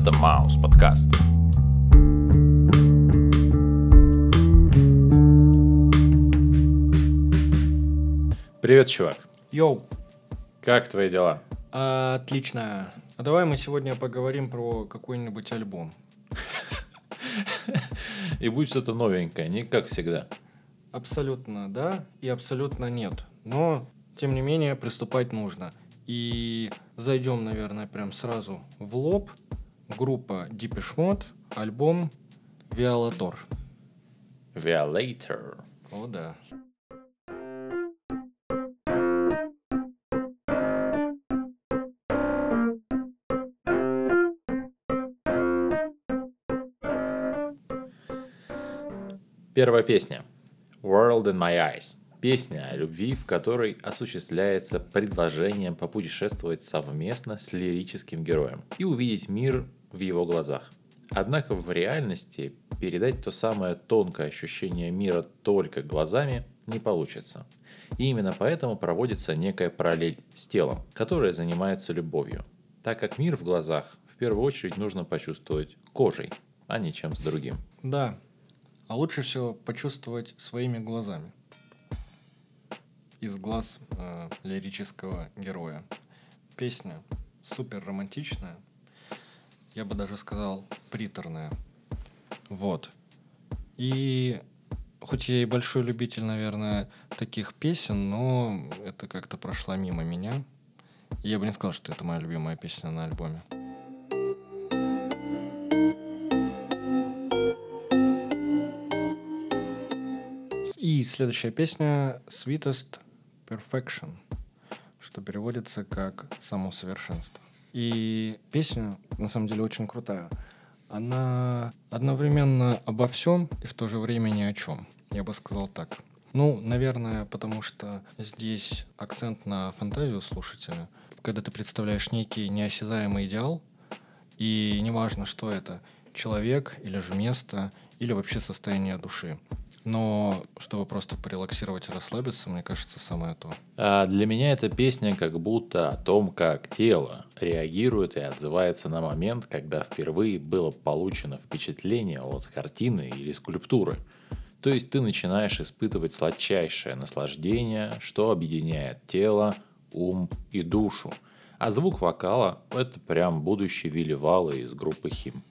Это Маус подкаст. Привет, чувак. Йоу, Как твои дела? отлично. А давай мы сегодня поговорим про какой-нибудь альбом. И будет что-то новенькое, не как всегда. Абсолютно да и абсолютно нет. Но, тем не менее, приступать нужно. И зайдем, наверное, прям сразу в лоб. Группа Deepish Mode, альбом Violator. Violator. О, да. Первая песня. World in My Eyes. Песня о любви, в которой осуществляется предложением попутешествовать совместно с лирическим героем и увидеть мир в его глазах. Однако в реальности передать то самое тонкое ощущение мира только глазами не получится. И именно поэтому проводится некая параллель с телом, которое занимается любовью. Так как мир в глазах в первую очередь нужно почувствовать кожей, а не чем-то другим. Да. А лучше всего почувствовать своими глазами. Из глаз э, лирического героя. Песня супер романтичная. Я бы даже сказал приторная. Вот. И хоть я и большой любитель, наверное, таких песен, но это как-то прошло мимо меня. И я бы не сказал, что это моя любимая песня на альбоме. И следующая песня Sweetest Perfection, что переводится как само совершенство. И песня на самом деле очень крутая. Она одновременно обо всем и в то же время ни о чем. Я бы сказал так. Ну, наверное, потому что здесь акцент на фантазию слушателя. Когда ты представляешь некий неосязаемый идеал, и неважно, что это, человек или же место, или вообще состояние души. Но чтобы просто порелаксировать и расслабиться, мне кажется, самое то. А для меня эта песня как будто о том, как тело реагирует и отзывается на момент, когда впервые было получено впечатление от картины или скульптуры. То есть ты начинаешь испытывать сладчайшее наслаждение, что объединяет тело, ум и душу. А звук вокала – это прям будущий Вилли Валла из группы Хим.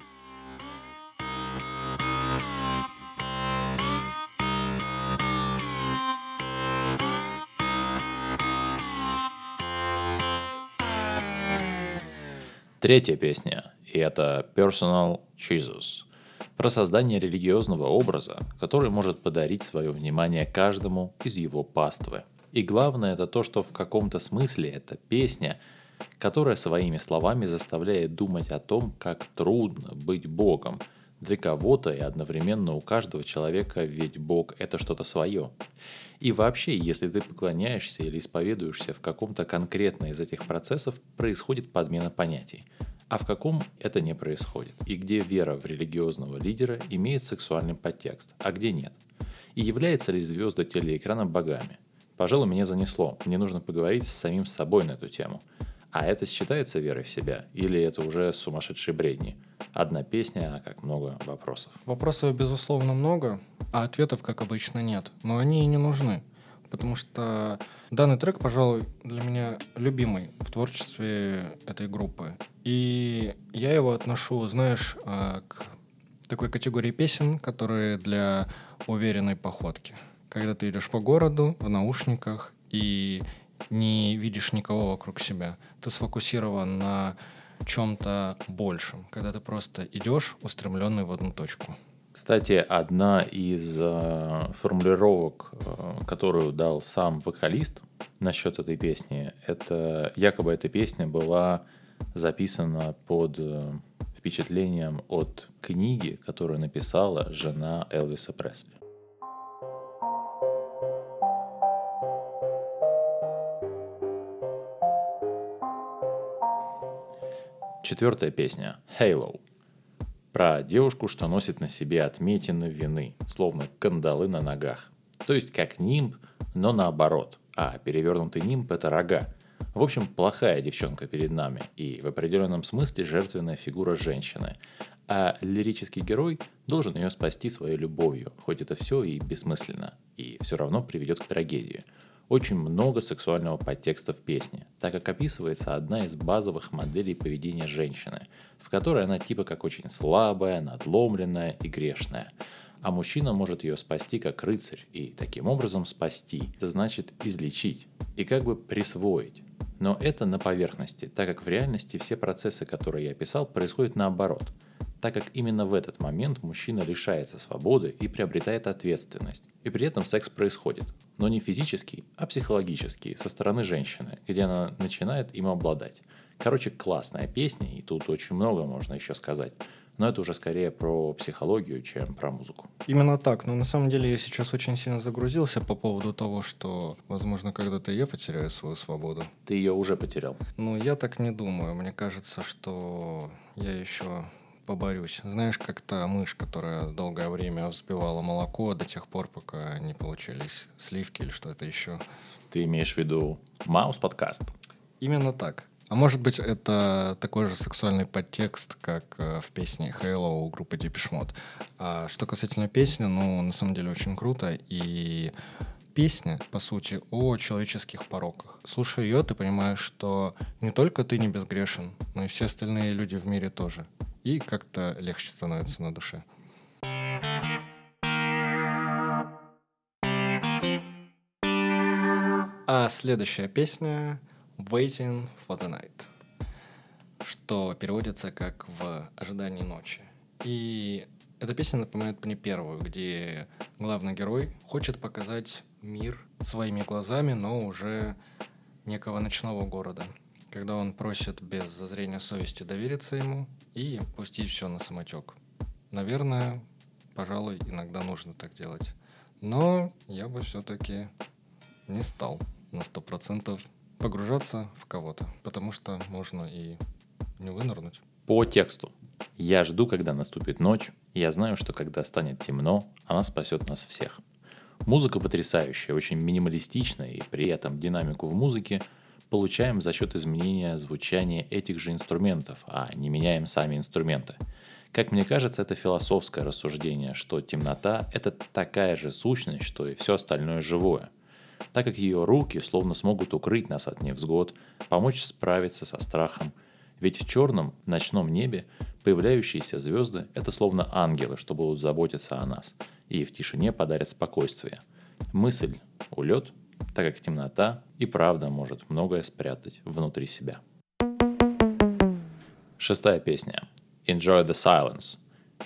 Третья песня, и это Personal Jesus, про создание религиозного образа, который может подарить свое внимание каждому из его паствы. И главное это то, что в каком-то смысле эта песня, которая своими словами заставляет думать о том, как трудно быть Богом для кого-то и одновременно у каждого человека, ведь Бог это что-то свое. И вообще, если ты поклоняешься или исповедуешься в каком-то конкретно из этих процессов, происходит подмена понятий. А в каком это не происходит. И где вера в религиозного лидера имеет сексуальный подтекст, а где нет. И является ли звезда телеэкрана богами. Пожалуй, меня занесло. Мне нужно поговорить с самим собой на эту тему. А это считается верой в себя? Или это уже сумасшедшие бредни? Одна песня, а как много вопросов. Вопросов, безусловно, много, а ответов, как обычно, нет. Но они и не нужны. Потому что данный трек, пожалуй, для меня любимый в творчестве этой группы. И я его отношу, знаешь, а, к такой категории песен, которые для уверенной походки. Когда ты идешь по городу в наушниках и не видишь никого вокруг себя. Ты сфокусирован на чем-то большем, когда ты просто идешь устремленный в одну точку. Кстати, одна из э, формулировок, э, которую дал сам вокалист насчет этой песни, это якобы эта песня была записана под э, впечатлением от книги, которую написала жена Элвиса Пресли. Четвертая песня «Halo» про девушку, что носит на себе отметины вины, словно кандалы на ногах. То есть как нимб, но наоборот. А перевернутый нимб – это рога. В общем, плохая девчонка перед нами и в определенном смысле жертвенная фигура женщины. А лирический герой должен ее спасти своей любовью, хоть это все и бессмысленно, и все равно приведет к трагедии. Очень много сексуального подтекста в песне, так как описывается одна из базовых моделей поведения женщины, в которой она типа как очень слабая, надломленная и грешная – а мужчина может ее спасти как рыцарь, и таким образом спасти, это значит излечить и как бы присвоить. Но это на поверхности, так как в реальности все процессы, которые я описал, происходят наоборот, так как именно в этот момент мужчина лишается свободы и приобретает ответственность, и при этом секс происходит, но не физический, а психологический, со стороны женщины, где она начинает им обладать. Короче, классная песня, и тут очень много можно еще сказать. Но это уже скорее про психологию, чем про музыку. Именно так. Но на самом деле я сейчас очень сильно загрузился по поводу того, что, возможно, когда-то я потеряю свою свободу. Ты ее уже потерял. Ну, я так не думаю. Мне кажется, что я еще поборюсь. Знаешь, как та мышь, которая долгое время взбивала молоко до тех пор, пока не получились сливки или что-то еще. Ты имеешь в виду Маус подкаст? Именно так. А может быть, это такой же сексуальный подтекст, как э, в песне Halo у группы Depeche Mode. А что касательно песни, ну, на самом деле очень круто. И песня, по сути, о человеческих пороках. Слушая ее, ты понимаешь, что не только ты не безгрешен, но и все остальные люди в мире тоже. И как-то легче становится на душе. А следующая песня Waiting for the Night, что переводится как «В ожидании ночи». И эта песня напоминает мне первую, где главный герой хочет показать мир своими глазами, но уже некого ночного города, когда он просит без зазрения совести довериться ему и пустить все на самотек. Наверное, пожалуй, иногда нужно так делать. Но я бы все-таки не стал на сто процентов погружаться в кого-то, потому что можно и не вынырнуть. По тексту. Я жду, когда наступит ночь, я знаю, что когда станет темно, она спасет нас всех. Музыка потрясающая, очень минималистичная, и при этом динамику в музыке получаем за счет изменения звучания этих же инструментов, а не меняем сами инструменты. Как мне кажется, это философское рассуждение, что темнота – это такая же сущность, что и все остальное живое – так как ее руки словно смогут укрыть нас от невзгод, помочь справиться со страхом. Ведь в черном ночном небе появляющиеся звезды – это словно ангелы, что будут заботиться о нас, и в тишине подарят спокойствие. Мысль – улет, так как темнота и правда может многое спрятать внутри себя. Шестая песня «Enjoy the Silence»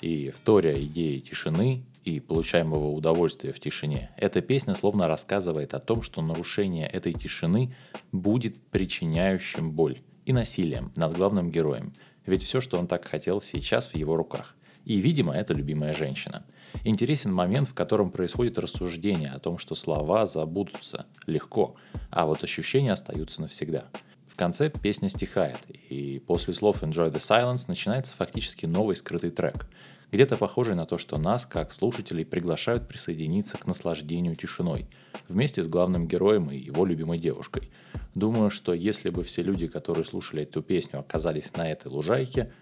и вторя идеи тишины и получаемого удовольствия в тишине. Эта песня словно рассказывает о том, что нарушение этой тишины будет причиняющим боль и насилием над главным героем. Ведь все, что он так хотел, сейчас в его руках. И, видимо, это любимая женщина. Интересен момент, в котором происходит рассуждение о том, что слова забудутся легко, а вот ощущения остаются навсегда. В конце песня стихает, и после слов «Enjoy the Silence» начинается фактически новый скрытый трек – где-то похожий на то, что нас, как слушателей, приглашают присоединиться к наслаждению тишиной, вместе с главным героем и его любимой девушкой. Думаю, что если бы все люди, которые слушали эту песню, оказались на этой лужайке,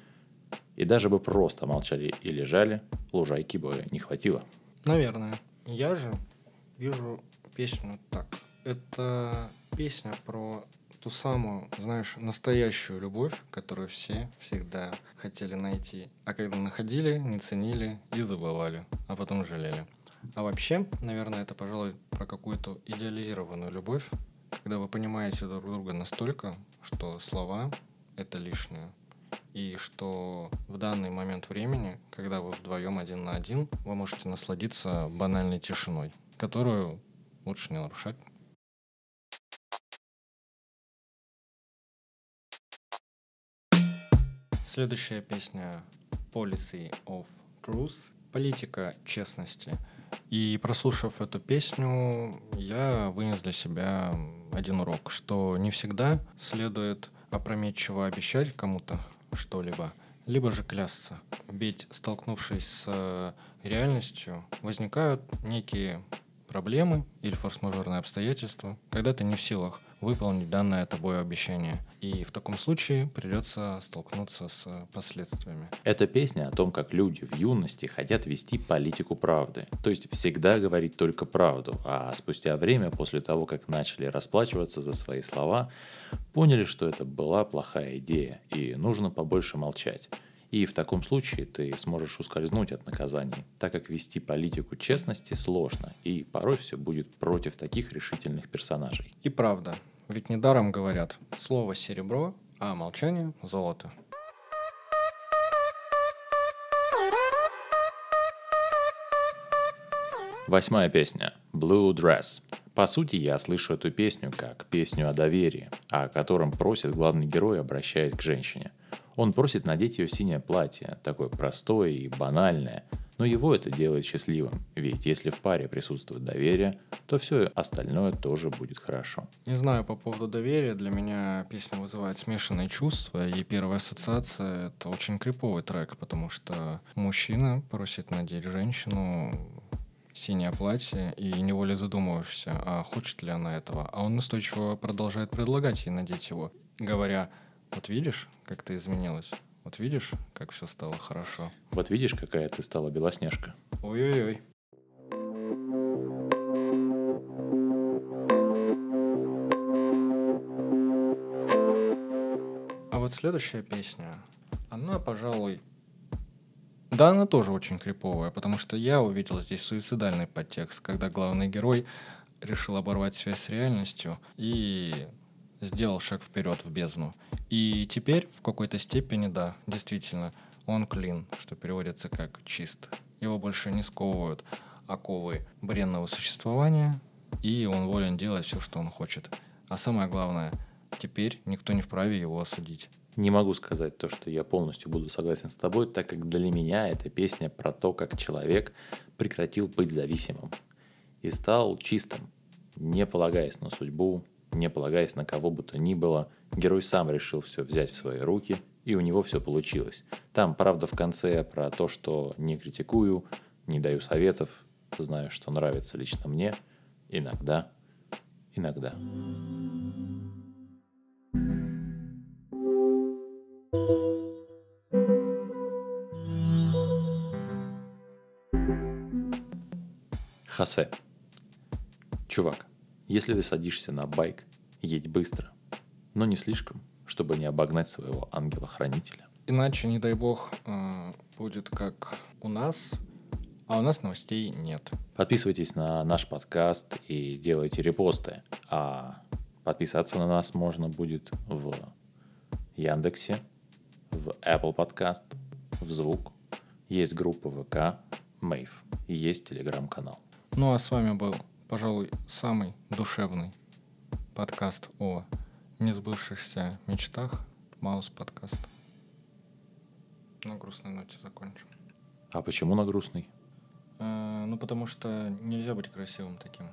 и даже бы просто молчали и лежали, лужайки бы не хватило. Наверное. Я же вижу песню так. Это песня про ту самую, знаешь, настоящую любовь, которую все всегда хотели найти. А когда находили, не ценили и забывали, а потом жалели. А вообще, наверное, это, пожалуй, про какую-то идеализированную любовь, когда вы понимаете друг друга настолько, что слова — это лишнее. И что в данный момент времени, когда вы вдвоем один на один, вы можете насладиться банальной тишиной, которую лучше не нарушать. Следующая песня Policy of Truth. Политика честности. И прослушав эту песню, я вынес для себя один урок, что не всегда следует опрометчиво обещать кому-то что-либо, либо же клясться. Ведь столкнувшись с реальностью, возникают некие проблемы или форс-мажорные обстоятельства, когда ты не в силах выполнить данное тобой обещание. И в таком случае придется столкнуться с последствиями. Это песня о том, как люди в юности хотят вести политику правды. То есть всегда говорить только правду, а спустя время, после того, как начали расплачиваться за свои слова, поняли, что это была плохая идея и нужно побольше молчать. И в таком случае ты сможешь ускользнуть от наказаний, так как вести политику честности сложно, и порой все будет против таких решительных персонажей. И правда, ведь недаром говорят, слово серебро, а молчание золото. Восьмая песня. Blue Dress. По сути, я слышу эту песню как песню о доверии, о котором просит главный герой, обращаясь к женщине. Он просит надеть ее синее платье, такое простое и банальное, но его это делает счастливым, ведь если в паре присутствует доверие, то все остальное тоже будет хорошо. Не знаю по поводу доверия, для меня песня вызывает смешанные чувства, и первая ассоциация — это очень криповый трек, потому что мужчина просит надеть женщину синее платье и неволе задумываешься, а хочет ли она этого. А он настойчиво продолжает предлагать ей надеть его, говоря, вот видишь, как ты изменилась? Вот видишь, как все стало хорошо? Вот видишь, какая ты стала белоснежка? Ой-ой-ой. А вот следующая песня, она, пожалуй, да, она тоже очень криповая, потому что я увидел здесь суицидальный подтекст, когда главный герой решил оборвать связь с реальностью и сделал шаг вперед в бездну. И теперь в какой-то степени, да, действительно, он клин, что переводится как чист. Его больше не сковывают оковы бренного существования, и он волен делать все, что он хочет. А самое главное, теперь никто не вправе его осудить. Не могу сказать то, что я полностью буду согласен с тобой, так как для меня эта песня про то, как человек прекратил быть зависимым и стал чистым, не полагаясь на судьбу, не полагаясь на кого бы то ни было, герой сам решил все взять в свои руки, и у него все получилось. Там, правда, в конце про то, что не критикую, не даю советов, знаю, что нравится лично мне, иногда, иногда. Хосе. Чувак, если ты садишься на байк, едь быстро, но не слишком, чтобы не обогнать своего ангела-хранителя. Иначе, не дай бог, э, будет как у нас, а у нас новостей нет. Подписывайтесь на наш подкаст и делайте репосты. А подписаться на нас можно будет в Яндексе, в Apple Podcast, в Звук. Есть группа ВК, Мейв. И есть телеграм-канал. Ну а с вами был пожалуй, самый душевный подкаст о несбывшихся мечтах. Маус подкаст. На грустной ноте закончим. А почему на грустный? Э, ну, потому что нельзя быть красивым таким.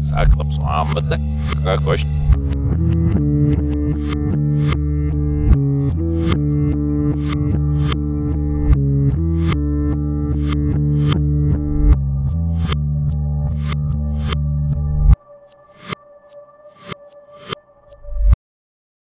Саклапсуамбада, как хочешь.